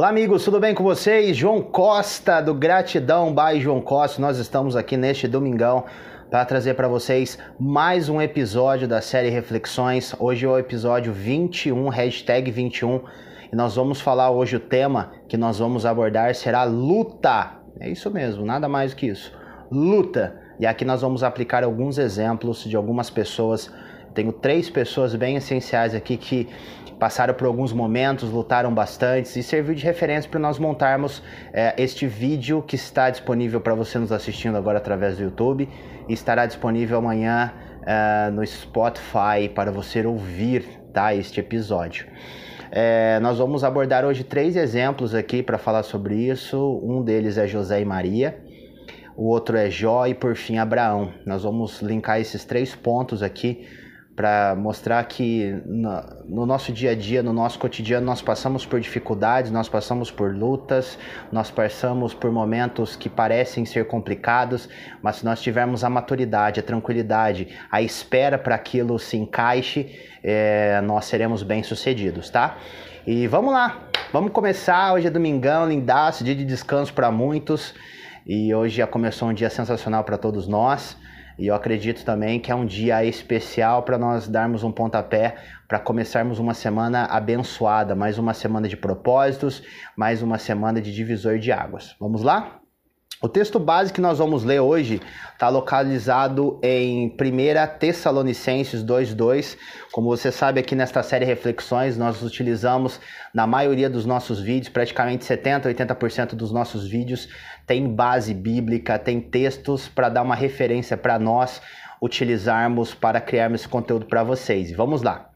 Olá amigos, tudo bem com vocês? João Costa do Gratidão by João Costa. Nós estamos aqui neste domingão para trazer para vocês mais um episódio da série Reflexões. Hoje é o episódio 21, hashtag 21, e nós vamos falar hoje o tema que nós vamos abordar será luta. É isso mesmo, nada mais do que isso. Luta. E aqui nós vamos aplicar alguns exemplos de algumas pessoas. Tenho três pessoas bem essenciais aqui que passaram por alguns momentos, lutaram bastante e serviu de referência para nós montarmos é, este vídeo que está disponível para você nos assistindo agora através do YouTube e estará disponível amanhã é, no Spotify para você ouvir tá, este episódio. É, nós vamos abordar hoje três exemplos aqui para falar sobre isso. Um deles é José e Maria, o outro é Jó e por fim Abraão. Nós vamos linkar esses três pontos aqui para mostrar que no, no, nosso dia a dia, no nosso cotidiano, nós passamos por dificuldades, nós passamos por lutas, nós passamos por momentos que parecem ser complicados, mas se nós tivermos a maturidade, a tranquilidade, a espera para aquilo se encaixe, é, nós seremos bem-sucedidos, tá? E vamos lá, vamos começar. Hoje é domingão, lindaço, dia de descanso para muitos, e hoje já começou um dia sensacional para todos nós. E eu acredito também que é um dia especial para nós darmos um pontapé para começarmos uma semana abençoada, mais uma semana de propósitos, mais uma semana de divisor de águas. Vamos lá? O texto base que nós vamos ler hoje está localizado em 1 Tessalonicenses 2,2. Como você sabe, aqui nesta série Reflexões, nós utilizamos na maioria dos nossos vídeos, praticamente 70%, 80% dos nossos vídeos tem base bíblica, tem textos para dar uma referência para nós utilizarmos para criarmos esse conteúdo para vocês. vamos lá.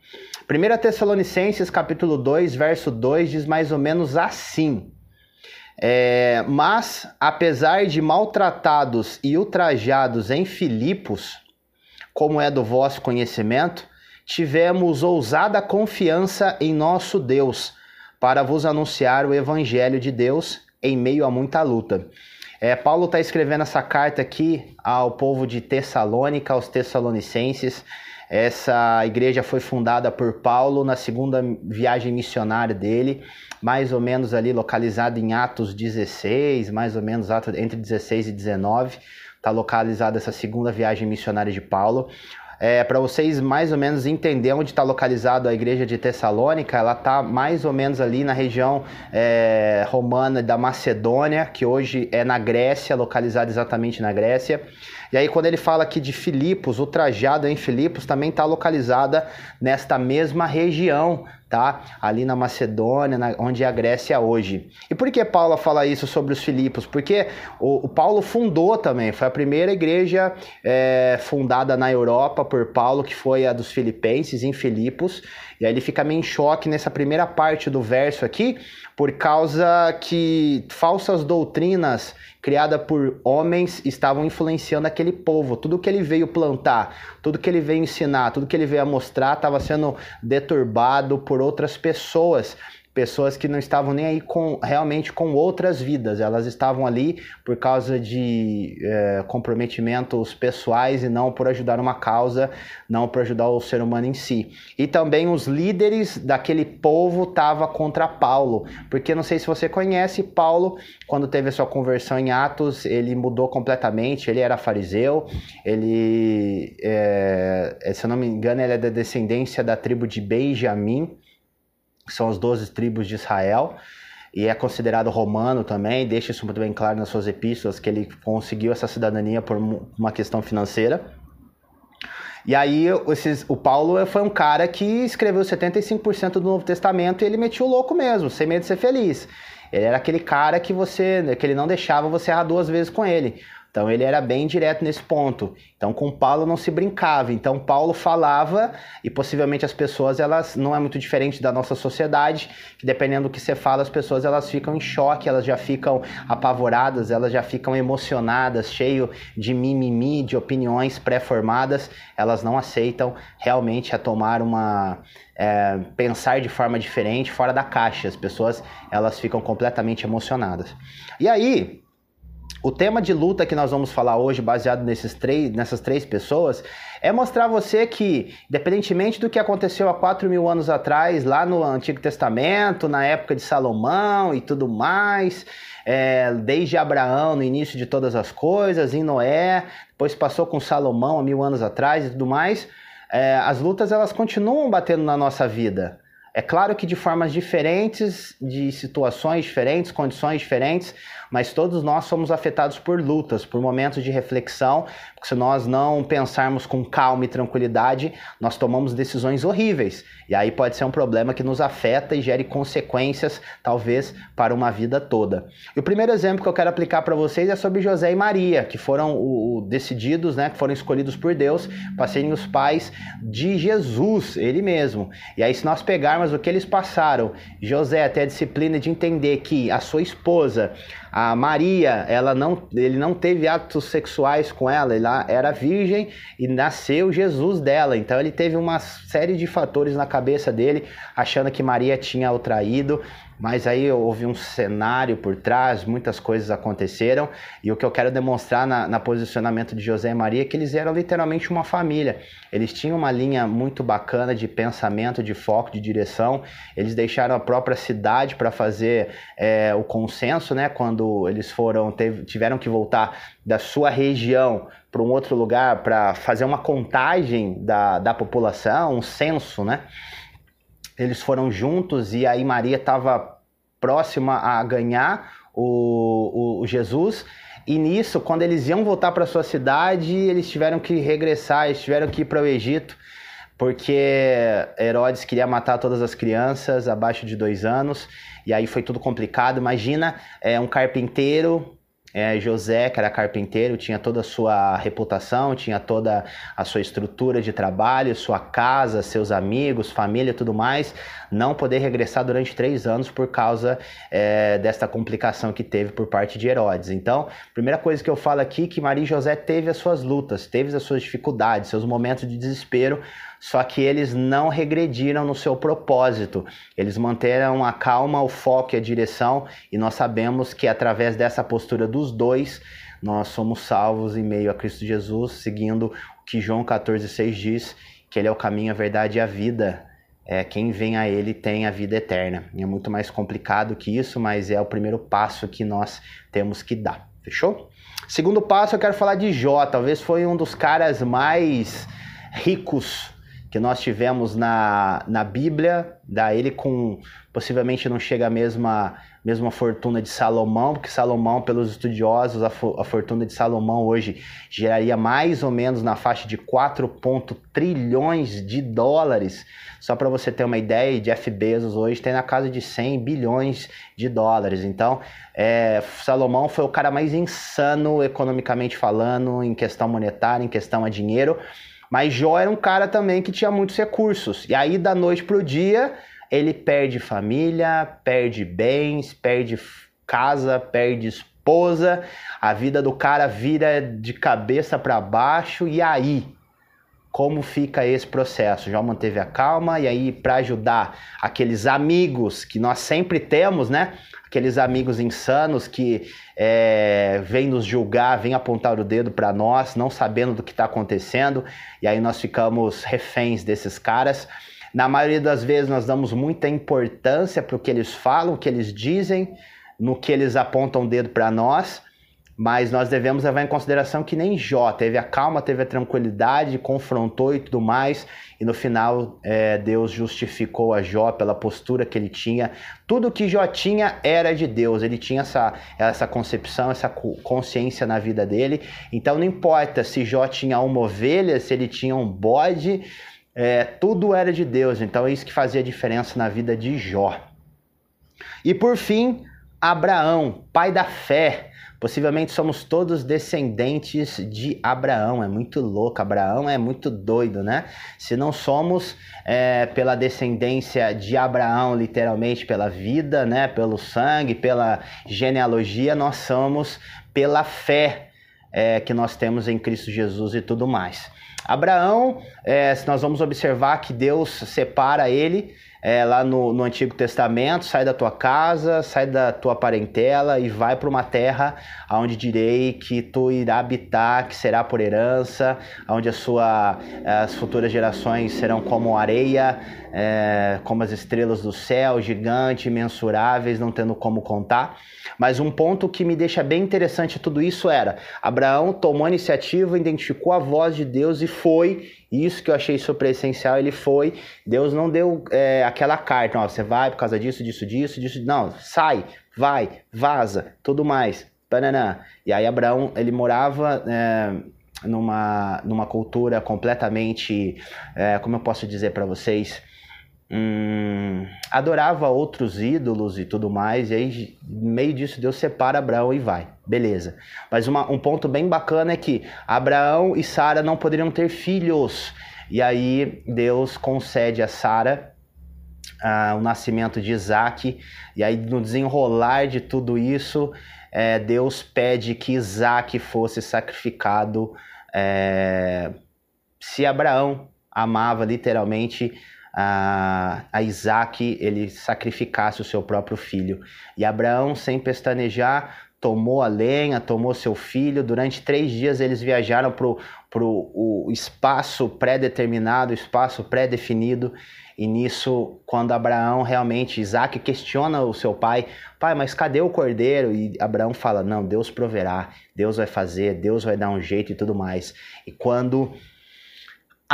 1 Tessalonicenses capítulo 2, verso 2 diz mais ou menos assim. É, mas, apesar de maltratados e ultrajados em Filipos, como é do vosso conhecimento, tivemos ousada confiança em nosso Deus para vos anunciar o Evangelho de Deus em meio a muita luta. É, Paulo está escrevendo essa carta aqui ao povo de Tessalônica, aos Tessalonicenses. Essa igreja foi fundada por Paulo na segunda viagem missionária dele mais ou menos ali localizado em Atos 16, mais ou menos entre 16 e 19, está localizada essa segunda viagem missionária de Paulo. É, para vocês mais ou menos entenderem onde está localizado a igreja de Tessalônica, ela está mais ou menos ali na região é, romana da Macedônia, que hoje é na Grécia, localizada exatamente na Grécia. E aí, quando ele fala aqui de Filipos, o trajado em Filipos também está localizada nesta mesma região tá? Ali na Macedônia, na, onde é a Grécia hoje. E por que Paulo fala isso sobre os Filipos? Porque o, o Paulo fundou também, foi a primeira igreja é, fundada na Europa por Paulo, que foi a dos filipenses, em Filipos. E aí ele fica meio em choque nessa primeira parte do verso aqui, por causa que falsas doutrinas criadas por homens estavam influenciando aquele povo. Tudo que ele veio plantar, tudo que ele veio ensinar, tudo que ele veio mostrar estava sendo deturbado por outras pessoas pessoas que não estavam nem aí com realmente com outras vidas, elas estavam ali por causa de é, comprometimentos pessoais e não por ajudar uma causa, não por ajudar o ser humano em si. E também os líderes daquele povo estavam contra Paulo, porque não sei se você conhece Paulo, quando teve a sua conversão em Atos, ele mudou completamente, ele era fariseu, ele, é, se eu não me engano, ele é da descendência da tribo de Benjamim, são as 12 tribos de Israel, e é considerado romano também, deixa isso muito bem claro nas suas epístolas, que ele conseguiu essa cidadania por uma questão financeira. E aí, esses, o Paulo foi um cara que escreveu 75% do Novo Testamento e ele metia o louco mesmo, sem medo de ser feliz. Ele era aquele cara que você, que ele não deixava você errar duas vezes com ele. Então ele era bem direto nesse ponto. Então com Paulo não se brincava. Então Paulo falava e possivelmente as pessoas elas não é muito diferente da nossa sociedade, que dependendo do que você fala, as pessoas elas ficam em choque, elas já ficam apavoradas, elas já ficam emocionadas, cheio de mimimi, de opiniões pré-formadas, elas não aceitam realmente a tomar uma é, pensar de forma diferente, fora da caixa. As pessoas elas ficam completamente emocionadas. E aí O tema de luta que nós vamos falar hoje, baseado nesses três, nessas três pessoas, é mostrar a você que, independentemente do que aconteceu há 4 mil anos atrás, lá no Antigo Testamento, na época de Salomão e tudo mais, é, desde Abraão, no início de todas as coisas, em Noé, depois passou com Salomão há mil anos atrás e tudo mais, é, as lutas elas continuam batendo na nossa vida. É claro que de formas diferentes, de situações diferentes, condições diferentes, mas todos nós somos afetados por lutas, por momentos de reflexão, se nós não pensarmos com calma e tranquilidade, nós tomamos decisões horríveis. E aí pode ser um problema que nos afeta e gere consequências, talvez, para uma vida toda. E o primeiro exemplo que eu quero aplicar para vocês é sobre José e Maria, que foram o, o, decididos, né, que foram escolhidos por Deus para serem os pais de Jesus, ele mesmo. E aí, se nós pegarmos o que eles passaram, José até a disciplina de entender que a sua esposa, a Maria, ela não, ele não teve atos sexuais com ela, ela era virgem e nasceu Jesus dela. Então ele teve uma série de fatores na cabeça dele, achando que Maria tinha o traído. Mas aí houve um cenário por trás, muitas coisas aconteceram, e o que eu quero demonstrar na, na posicionamento de José e Maria é que eles eram literalmente uma família. Eles tinham uma linha muito bacana de pensamento, de foco, de direção. Eles deixaram a própria cidade para fazer é, o consenso, né? Quando eles foram, teve, tiveram que voltar da sua região para um outro lugar para fazer uma contagem da, da população, um censo, né? Eles foram juntos e aí Maria estava próxima a ganhar o, o, o, Jesus. E nisso, quando eles iam voltar para sua cidade, eles tiveram que regressar, eles tiveram que ir para o Egito, porque Herodes queria matar todas as crianças abaixo de dois anos. E aí foi tudo complicado. Imagina é, um carpinteiro é, José, que era carpinteiro, tinha toda a sua reputação, tinha toda a sua estrutura de trabalho, sua casa, seus amigos, família tudo mais, não poder regressar durante três anos por causa é, desta complicação que teve por parte de Herodes. Então, primeira coisa que eu falo aqui é que Maria José teve as suas lutas, teve as suas dificuldades, seus momentos de desespero, só que eles não regrediram no seu propósito. Eles manteram a calma, o foco e a direção, e nós sabemos que através dessa postura dos dois, nós somos salvos em meio a Cristo Jesus, seguindo o que João 14,6 diz, que ele é o caminho, a verdade e a vida. É, quem vem a ele tem a vida eterna. É muito mais complicado que isso, mas é o primeiro passo que nós temos que dar. Fechou? Segundo passo, eu quero falar de Jó. Talvez foi um dos caras mais ricos que nós tivemos na, na Bíblia, da ele com possivelmente não chega a mesma, mesma fortuna de Salomão, porque Salomão, pelos estudiosos, a, a fortuna de Salomão hoje geraria mais ou menos na faixa de 4 trilhões de dólares. Só para você ter uma ideia, Jeff Bezos hoje tem na casa de 100 bilhões de dólares. Então, é, Salomão foi o cara mais insano economicamente falando, em questão monetária, em questão a dinheiro. Mas Jó era um cara também que tinha muitos recursos. E aí, da noite pro dia, ele perde família, perde bens, perde casa, perde esposa. A vida do cara vira de cabeça para baixo. E aí? Como fica esse processo? Jó manteve a calma e aí para ajudar aqueles amigos que nós sempre temos, né? aqueles amigos insanos que é, vêm nos julgar, vêm apontar o dedo para nós, não sabendo do que está acontecendo, e aí nós ficamos reféns desses caras. Na maioria das vezes nós damos muita importância para o que eles falam, o que eles dizem, no que eles apontam o dedo para nós, mas nós devemos levar em consideração que nem Jó teve a calma, teve a tranquilidade, confrontou e tudo mais, e no final é, Deus justificou a Jó pela postura que ele tinha. Tudo que Jó tinha era de Deus, ele tinha essa, essa concepção, essa consciência na vida dele. Então não importa se Jó tinha uma ovelha, se ele tinha um bode, é, tudo era de Deus. Então é isso que fazia diferença na vida de Jó. E por fim, Abraão, pai da fé. Possivelmente somos todos descendentes de Abraão. É muito louco. Abraão é muito doido, né? Se não somos é, pela descendência de Abraão, literalmente pela vida, né? Pelo sangue, pela genealogia, nós somos pela fé é, que nós temos em Cristo Jesus e tudo mais. Abraão, é, nós vamos observar que Deus separa ele é, lá no, no, Antigo Testamento, sai da tua casa, sai da tua parentela e vai para uma terra onde direi que tu irá habitar, que será por herança, onde a sua, as futuras gerações serão como areia, é, como as estrelas do céu, gigantes, imensuráveis, não tendo como contar. Mas um ponto que me deixa bem interessante tudo isso era: Abraão tomou a iniciativa, identificou a voz de Deus e foi. Isso que eu achei super essencial, ele foi. Deus não deu é, aquela carta, ó, você vai por causa disso, disso, disso, disso. Não, sai, vai, vaza, tudo mais. Pananã. E aí Abraão, ele morava. É, numa, numa cultura completamente, é, como eu posso dizer para vocês, hum, adorava outros ídolos e tudo mais, e aí meio disso Deus separa Abraão e vai, beleza. Mas uma, um ponto bem bacana é que Abraão e Sara não poderiam ter filhos, e aí Deus concede a Sara ah, o nascimento de Isaac, e aí no desenrolar de tudo isso, é, Deus pede que Isaac fosse sacrificado. É, se Abraão amava literalmente a, a Isaac ele sacrificasse o seu próprio filho. E Abraão, sem pestanejar, tomou a lenha, tomou seu filho. Durante três dias eles viajaram para o espaço pré-determinado, espaço pré-definido. E nisso, quando Abraão realmente, Isaac questiona o seu pai, pai, mas cadê o cordeiro? E Abraão fala, não, Deus proverá, Deus vai fazer, Deus vai dar um jeito e tudo mais. E quando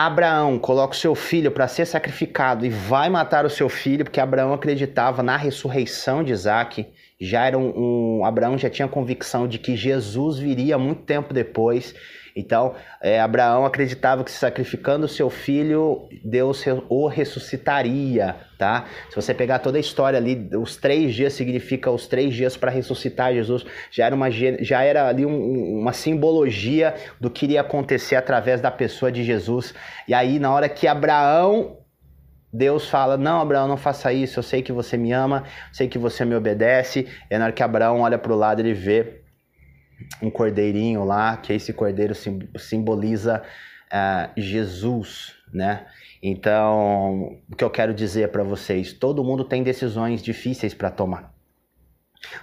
Abraão coloca o seu filho para ser sacrificado e vai matar o seu filho, porque Abraão acreditava na ressurreição de Isaac. Já era um, um Abraão já tinha convicção de que Jesus viria muito tempo depois então, é, Abraão acreditava que sacrificando o seu filho, Deus o ressuscitaria, tá? Se você pegar toda a história ali, os três dias significa os três dias para ressuscitar Jesus. Já era, uma, já era ali um, uma simbologia do que iria acontecer através da pessoa de Jesus. E aí, na hora que Abraão Deus fala: Não, Abraão, não faça isso. Eu sei que você me ama, sei que você me obedece. E na hora que Abraão olha para o lado, ele vê um cordeirinho lá, que esse cordeiro simboliza uh, Jesus, né? Então, o que eu quero dizer para vocês, todo mundo tem decisões difíceis para tomar.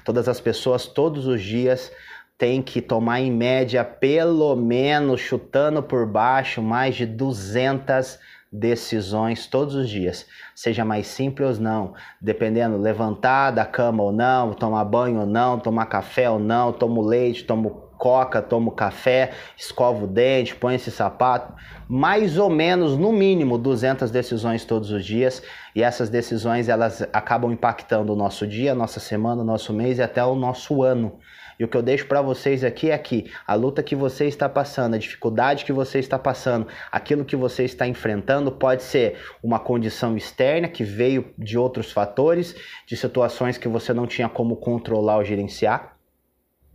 Todas as pessoas, todos os dias, têm que tomar em média, pelo menos, chutando por baixo, mais de 200 decisões todos os dias, seja mais simples ou não, dependendo levantar da cama ou não, tomar banho ou não, tomar café ou não, tomo leite, tomo coca, tomo café, escovo o dente, põe esse sapato, mais ou menos, no mínimo, 200 decisões todos os dias, e essas decisões elas acabam impactando o nosso dia, nossa semana, nosso mês e até o nosso ano. E o que eu deixo para vocês aqui é que a luta que você está passando, a dificuldade que você está passando, aquilo que você está enfrentando pode ser uma condição externa que veio de outros fatores, de situações que você não tinha como controlar ou gerenciar.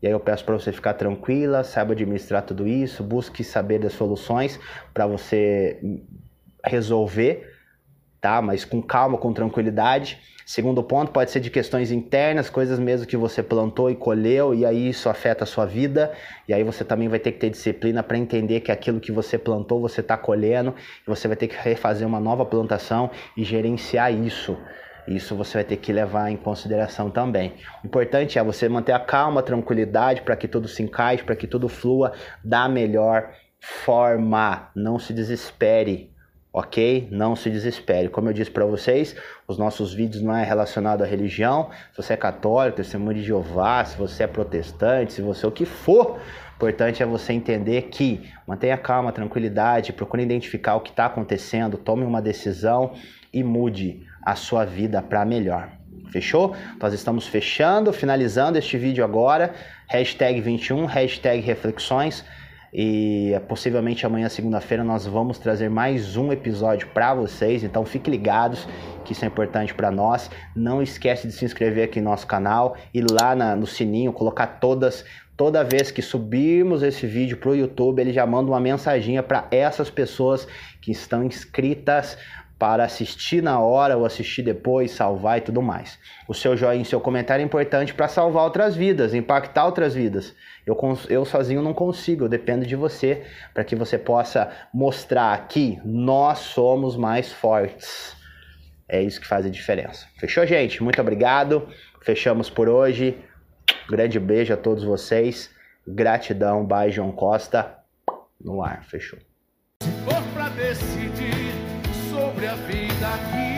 E aí eu peço para você ficar tranquila, saiba administrar tudo isso, busque saber das soluções para você resolver tá? Mas com calma, com tranquilidade. Segundo ponto, pode ser de questões internas, coisas mesmo que você plantou e colheu, e aí isso afeta a sua vida. E aí você também vai ter que ter disciplina para entender que aquilo que você plantou, você está colhendo, e você vai ter que refazer uma nova plantação e gerenciar isso. Isso você vai ter que levar em consideração também. O importante é você manter a calma, a tranquilidade para que tudo se encaixe, para que tudo flua da melhor forma. Não se desespere ok? Não se desespere. Como eu disse para vocês, os nossos vídeos não é relacionado à religião. Se você é católico, testemunho de Jeová, se você é protestante, se você é o que for, importante é você entender que mantenha calma, tranquilidade, procure identificar o que está acontecendo, tome uma decisão e mude a sua vida para melhor. Fechou? Nós estamos fechando, finalizando este vídeo agora. Hashtag 21, hashtag reflexões. E possivelmente amanhã, segunda-feira, nós vamos trazer mais um episódio para vocês. Então fiquem ligados, que isso é importante para nós. Não esquece de se inscrever aqui no nosso canal e lá na, no sininho, colocar todas. Toda vez que subirmos esse vídeo para o YouTube, ele já manda uma mensaginha para essas pessoas que estão inscritas para assistir na hora ou assistir depois, salvar e tudo mais. O seu joinha, seu comentário é importante para salvar outras vidas, impactar outras vidas. Eu, eu sozinho não consigo, eu dependo de você para que você possa mostrar que nós somos mais fortes. É isso que faz a diferença. Fechou, gente? Muito obrigado. Fechamos por hoje. Grande beijo a todos vocês. Gratidão, bye João Costa. No ar, fechou. Sobre a vida aqui,